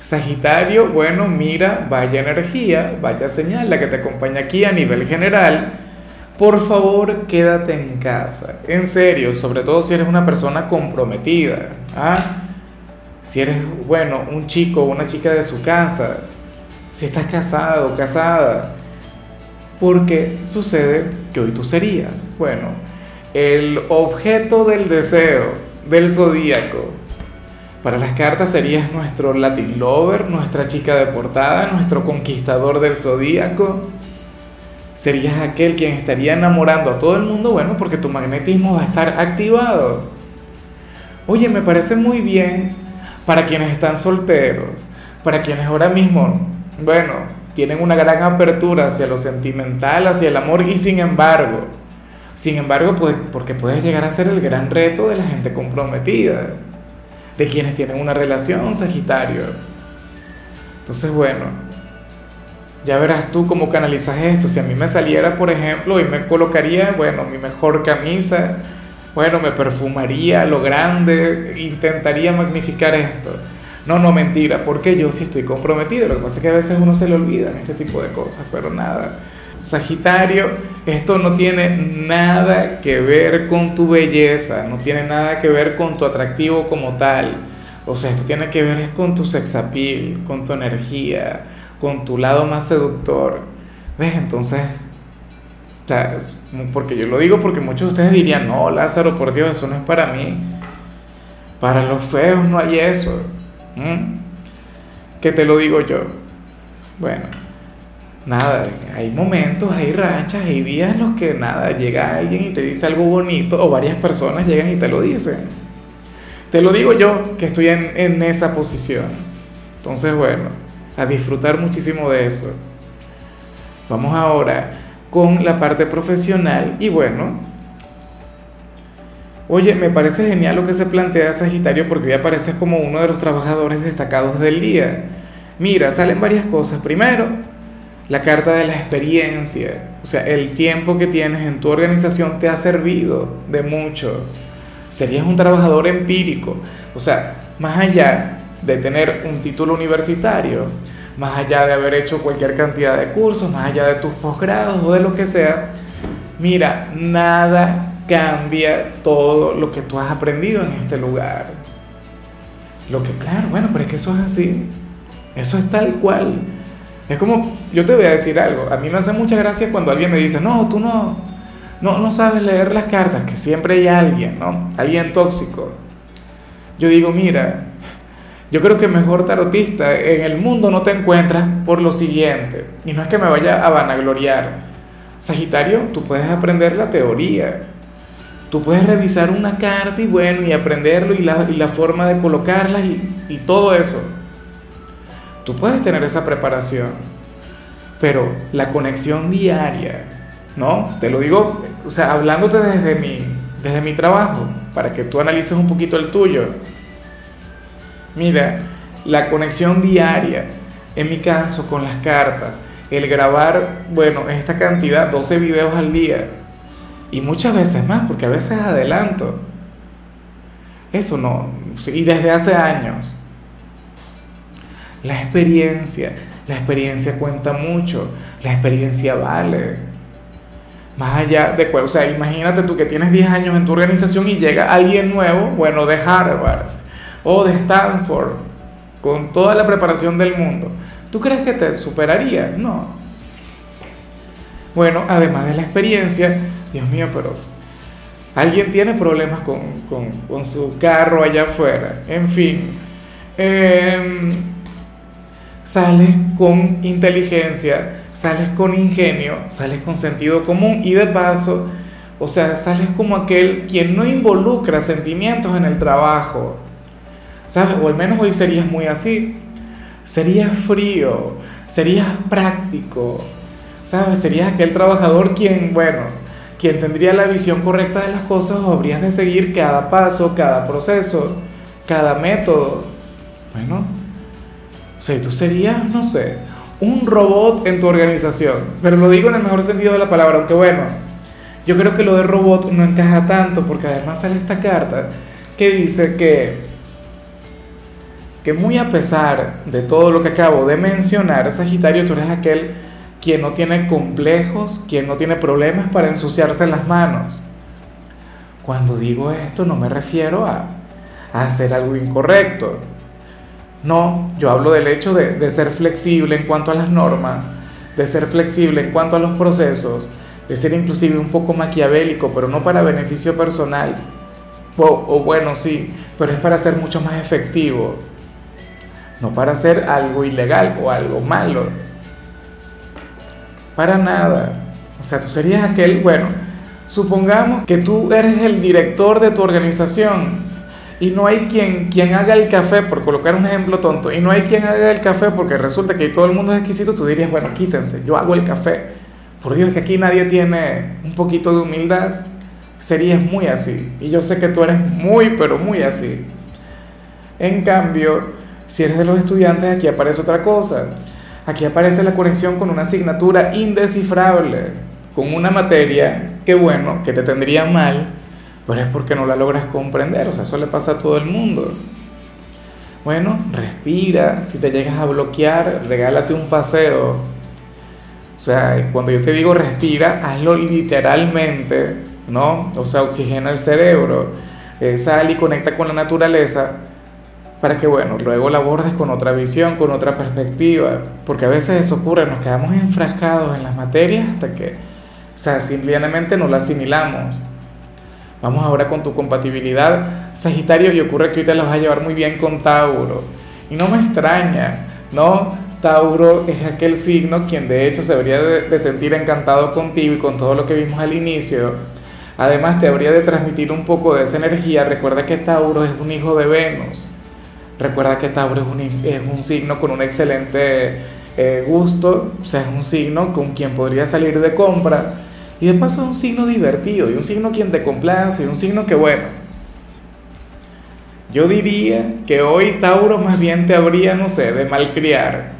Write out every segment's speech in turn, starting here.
Sagitario, bueno, mira, vaya energía, vaya señal la que te acompaña aquí a nivel general. Por favor, quédate en casa. En serio, sobre todo si eres una persona comprometida. ¿ah? Si eres, bueno, un chico o una chica de su casa. Si estás casado o casada. Porque sucede que hoy tú serías, bueno, el objeto del deseo del zodíaco para las cartas serías nuestro Latin Lover, nuestra chica de portada, nuestro conquistador del zodíaco. Serías aquel quien estaría enamorando a todo el mundo, bueno, porque tu magnetismo va a estar activado. Oye, me parece muy bien para quienes están solteros, para quienes ahora mismo, bueno, tienen una gran apertura hacia lo sentimental, hacia el amor y sin embargo, sin embargo, pues, porque puedes llegar a ser el gran reto de la gente comprometida de quienes tienen una relación, Sagitario. Entonces, bueno, ya verás tú cómo canalizas esto. Si a mí me saliera, por ejemplo, y me colocaría, bueno, mi mejor camisa, bueno, me perfumaría lo grande, intentaría magnificar esto. No, no, mentira, porque yo sí estoy comprometido. Lo que pasa es que a veces uno se le olvida este tipo de cosas, pero nada. Sagitario, esto no tiene nada que ver con tu belleza, no tiene nada que ver con tu atractivo como tal. O sea, esto tiene que ver con tu sex appeal, con tu energía, con tu lado más seductor. ¿Ves? Entonces, o sea, porque yo lo digo porque muchos de ustedes dirían, no, Lázaro, por Dios, eso no es para mí. Para los feos no hay eso. ¿Qué te lo digo yo? Bueno nada, hay momentos, hay rachas, hay días en los que nada, llega alguien y te dice algo bonito o varias personas llegan y te lo dicen. Te lo digo yo que estoy en, en esa posición. Entonces, bueno, a disfrutar muchísimo de eso. Vamos ahora con la parte profesional y bueno, oye, me parece genial lo que se plantea Sagitario porque hoy apareces como uno de los trabajadores destacados del día. Mira, salen varias cosas. Primero, la carta de la experiencia, o sea, el tiempo que tienes en tu organización te ha servido de mucho. Serías un trabajador empírico, o sea, más allá de tener un título universitario, más allá de haber hecho cualquier cantidad de cursos, más allá de tus posgrados o de lo que sea, mira, nada cambia todo lo que tú has aprendido en este lugar. Lo que, claro, bueno, pero es que eso es así, eso es tal cual. Es como, yo te voy a decir algo, a mí me hace mucha gracia cuando alguien me dice, no, tú no, no, no sabes leer las cartas, que siempre hay alguien, ¿no? Alguien tóxico. Yo digo, mira, yo creo que mejor tarotista en el mundo no te encuentras por lo siguiente, y no es que me vaya a vanagloriar. Sagitario, tú puedes aprender la teoría, tú puedes revisar una carta y bueno, y aprenderlo y la, forma de colocarlas y, y todo eso Tú puedes tener esa preparación, pero la conexión diaria, ¿no? Te lo digo, o sea, hablándote desde mi, desde mi trabajo, para que tú analices un poquito el tuyo. Mira, la conexión diaria, en mi caso con las cartas, el grabar, bueno, esta cantidad, 12 videos al día, y muchas veces más, porque a veces adelanto. Eso no, y desde hace años. La experiencia, la experiencia cuenta mucho, la experiencia vale. Más allá de cuál, o sea, imagínate tú que tienes 10 años en tu organización y llega alguien nuevo, bueno, de Harvard o de Stanford, con toda la preparación del mundo. ¿Tú crees que te superaría? No. Bueno, además de la experiencia, Dios mío, pero alguien tiene problemas con, con, con su carro allá afuera. En fin. Eh, sales con inteligencia, sales con ingenio, sales con sentido común y de paso, o sea, sales como aquel quien no involucra sentimientos en el trabajo, ¿sabes? O al menos hoy serías muy así. serías frío, serías práctico, ¿sabes? Serías aquel trabajador quien, bueno, quien tendría la visión correcta de las cosas habrías de seguir cada paso, cada proceso, cada método. Bueno, o sea, tú serías, no sé, un robot en tu organización, pero lo digo en el mejor sentido de la palabra, aunque bueno, yo creo que lo de robot no encaja tanto porque además sale esta carta que dice que que muy a pesar de todo lo que acabo de mencionar, Sagitario, tú eres aquel quien no tiene complejos, quien no tiene problemas para ensuciarse las manos. Cuando digo esto no me refiero a, hacer algo incorrecto. No, yo hablo del hecho de, ser flexible en cuanto a las normas, de ser flexible en cuanto a los procesos, de ser inclusive un poco maquiavélico, pero no para beneficio personal. O, o bueno, sí, pero es para ser mucho más efectivo no para hacer algo ilegal o algo malo. Para nada. O sea, tú serías aquel, bueno, supongamos que tú eres el director de tu organización y no hay quien, quien haga el café, por colocar un ejemplo tonto, y no hay quien haga el café porque resulta que todo el mundo es exquisito, tú dirías, bueno, quítense, yo hago el café. Por Dios, que aquí nadie tiene un poquito de humildad. Serías muy así. Y yo sé que tú eres muy, pero muy así. En cambio, si eres de los estudiantes, aquí aparece otra cosa. Aquí aparece la conexión con una asignatura indescifrable, con una materia que bueno, que te tendría mal, pero es porque no la logras comprender, o sea, eso le pasa a todo el mundo. Bueno, respira, si te llegas a bloquear, regálate un paseo. O sea, cuando yo te digo respira, hazlo literalmente, ¿no? O sea, oxigena el cerebro, eh, sal y conecta con la naturaleza para que, bueno, luego la abordes con otra visión, con otra perspectiva, porque a veces eso ocurre, nos quedamos enfrascados en las materias hasta que, o sea, simplemente no la asimilamos. Vamos ahora con tu compatibilidad, Sagitario, y ocurre que hoy te la vas a llevar muy bien con Tauro. Y no me extraña, ¿no? Tauro es aquel signo quien de hecho se de, de sentir encantado contigo y con todo lo que vimos al inicio. Además te habría de transmitir un poco de esa energía. Recuerda que Tauro es un hijo de Venus. Recuerda que Tauro es un, es un signo con un excelente eh, gusto, o sea, es un signo con quien podría salir de compras. Y de paso es un signo divertido, y un signo quien te complace, y un signo que, bueno, yo diría que hoy Tauro más bien te habría, no sé, de malcriar.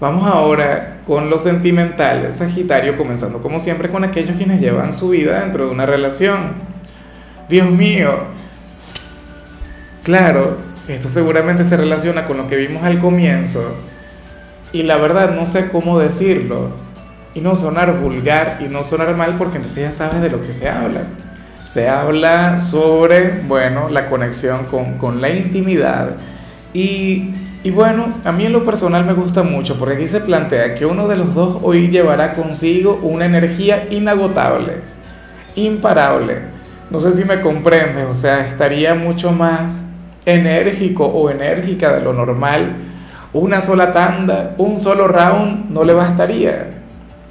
Vamos ahora con lo sentimental, Sagitario, comenzando como siempre con aquellos quienes llevan su vida dentro de una relación. Dios mío, claro, esto seguramente se relaciona con lo que vimos al comienzo y la verdad no sé cómo decirlo y no sonar vulgar y no sonar mal porque entonces ya sabes de lo que se habla. Se habla sobre, bueno, la conexión con, la intimidad y, y bueno, a mí en lo personal me gusta mucho porque aquí se plantea que uno de los dos hoy llevará consigo una energía inagotable, imparable. No sé si me comprendes, o sea, estaría mucho más enérgico o enérgica de lo normal, una sola tanda, un solo round no le bastaría.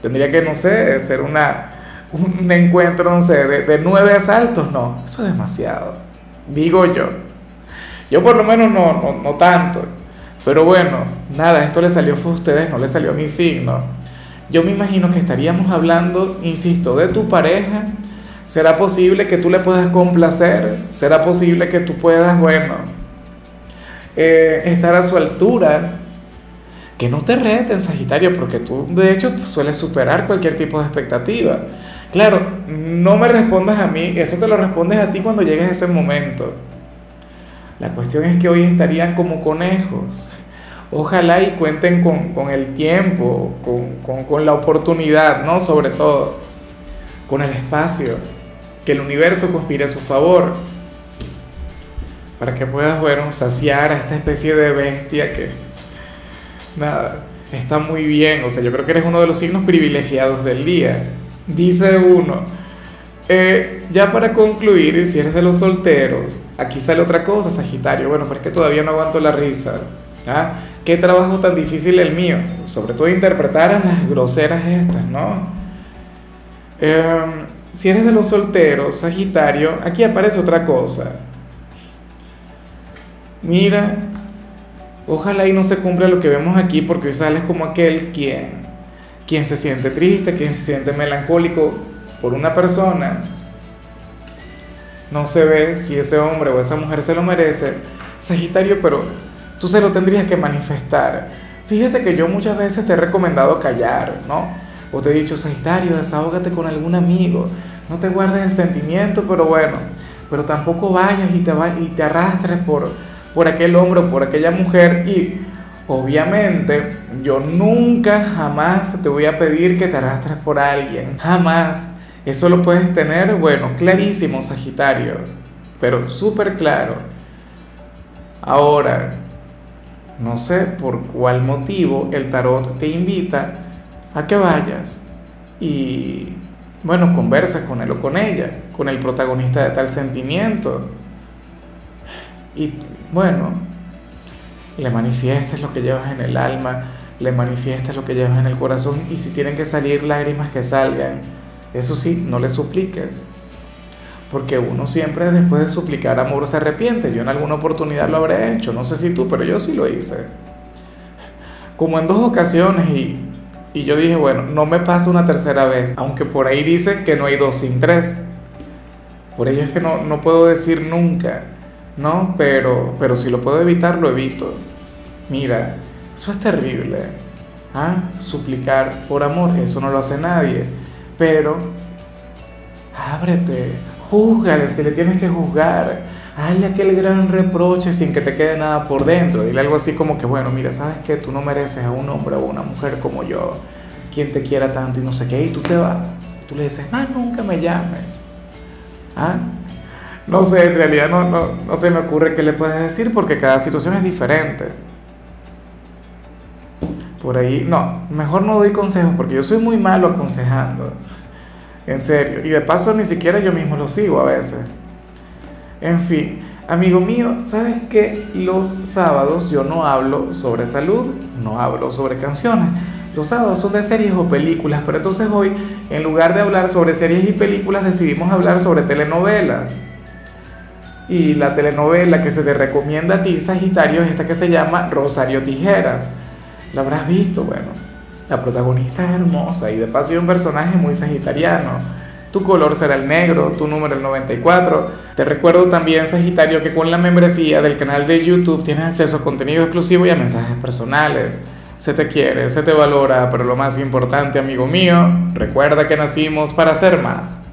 Tendría que, no sé, ser una, un encuentro, no sé, de, nueve asaltos. No, eso es demasiado. Digo yo. Yo por lo menos no, no, no tanto. Pero bueno, nada, esto le salió a ustedes, no le salió a mi signo. Yo me imagino que estaríamos hablando, insisto, de tu pareja ¿Será posible que tú le puedas complacer? ¿Será posible que tú puedas, bueno, eh, estar a su altura? Que no te reten, Sagitario, porque tú de hecho sueles superar cualquier tipo de expectativa. Claro, no me respondas a mí, eso te lo respondes a ti cuando llegues a ese momento. La cuestión es que hoy estarían como conejos. Ojalá y cuenten con, el tiempo, con, con la oportunidad, ¿no? Sobre todo, con el espacio que el universo conspire a su favor, para que puedas, bueno, saciar a esta especie de bestia que, nada, está muy bien, o sea, yo creo que eres uno de los signos privilegiados del día. Dice uno, eh, ya para concluir, si eres de los solteros, aquí sale otra cosa, Sagitario, bueno, pero es que todavía no aguanto la risa. ¿Ah? Qué trabajo tan difícil el mío, sobre todo interpretar a las groseras estas, ¿no? Eh, si eres de los solteros, Sagitario, aquí aparece otra cosa. Mira, Ojalá y no se cumpla lo que vemos aquí porque hoy sales como aquel quien, quien se siente triste, quien se siente melancólico por una persona. No se ve si ese hombre o esa mujer se lo merece, Sagitario, pero tú se lo tendrías que manifestar. Fíjate que yo muchas veces te he recomendado callar, ¿no? O te he dicho, Sagitario, desahógate con algún amigo, no te guardes el sentimiento, pero bueno, pero tampoco vayas y te, y te arrastres por, por aquel hombre o por aquella mujer y obviamente yo nunca jamás te voy a pedir que te arrastres por alguien, jamás. Eso lo puedes tener, bueno, clarísimo, Sagitario, pero súper claro. Ahora, no sé por cuál motivo el tarot te invita a que vayas y bueno, conversa con él o con ella, con el protagonista de tal sentimiento. Y bueno, le manifiestas lo que llevas en el alma, le manifiestas lo que llevas en el corazón y si tienen que salir lágrimas que salgan. Eso sí, no le supliques. Porque uno siempre después de suplicar amor se arrepiente. Yo en alguna oportunidad lo habré hecho, no sé si tú, pero yo sí lo hice. Como en dos ocasiones y y yo dije, bueno, no me pasa una tercera vez, aunque por ahí dicen que no hay dos sin tres. Por ello es que no, no puedo decir nunca, ¿no? Pero, pero si lo puedo evitar, lo evito. Mira, eso es terrible. ¿Ah? Suplicar por amor, eso no lo hace nadie. Pero, ábrete, júzgale si le tienes que juzgar hazle aquel gran reproche sin que te quede nada por dentro. Dile algo así como que, bueno, mira, sabes que tú no mereces a un hombre o una mujer como yo, quien te quiera tanto y no sé qué, y tú te vas. Tú le dices, más nunca me llames. ¿Ah? No sé, en realidad no, no, no se me ocurre qué le puedes decir porque cada situación es diferente. Por ahí, no, mejor no doy consejos porque yo soy muy malo aconsejando. En serio. Y de paso ni siquiera yo mismo lo sigo a veces. En fin, amigo mío, ¿sabes que los sábados yo no hablo sobre salud, no hablo sobre canciones? Los sábados son de series o películas, pero entonces hoy, en lugar de hablar sobre series y películas, decidimos hablar sobre telenovelas. Y la telenovela que se te recomienda a ti, Sagitario, es esta que se llama Rosario Tijeras. ¿La habrás visto? Bueno, la protagonista es hermosa y de paso es un personaje muy sagitariano tu color será el negro, tu número el 94. Te recuerdo también, Sagitario, que con la membresía del canal de YouTube tienes acceso a contenido exclusivo y a mensajes personales. Se te quiere, se te valora, pero lo más importante, amigo mío, recuerda que nacimos para ser más.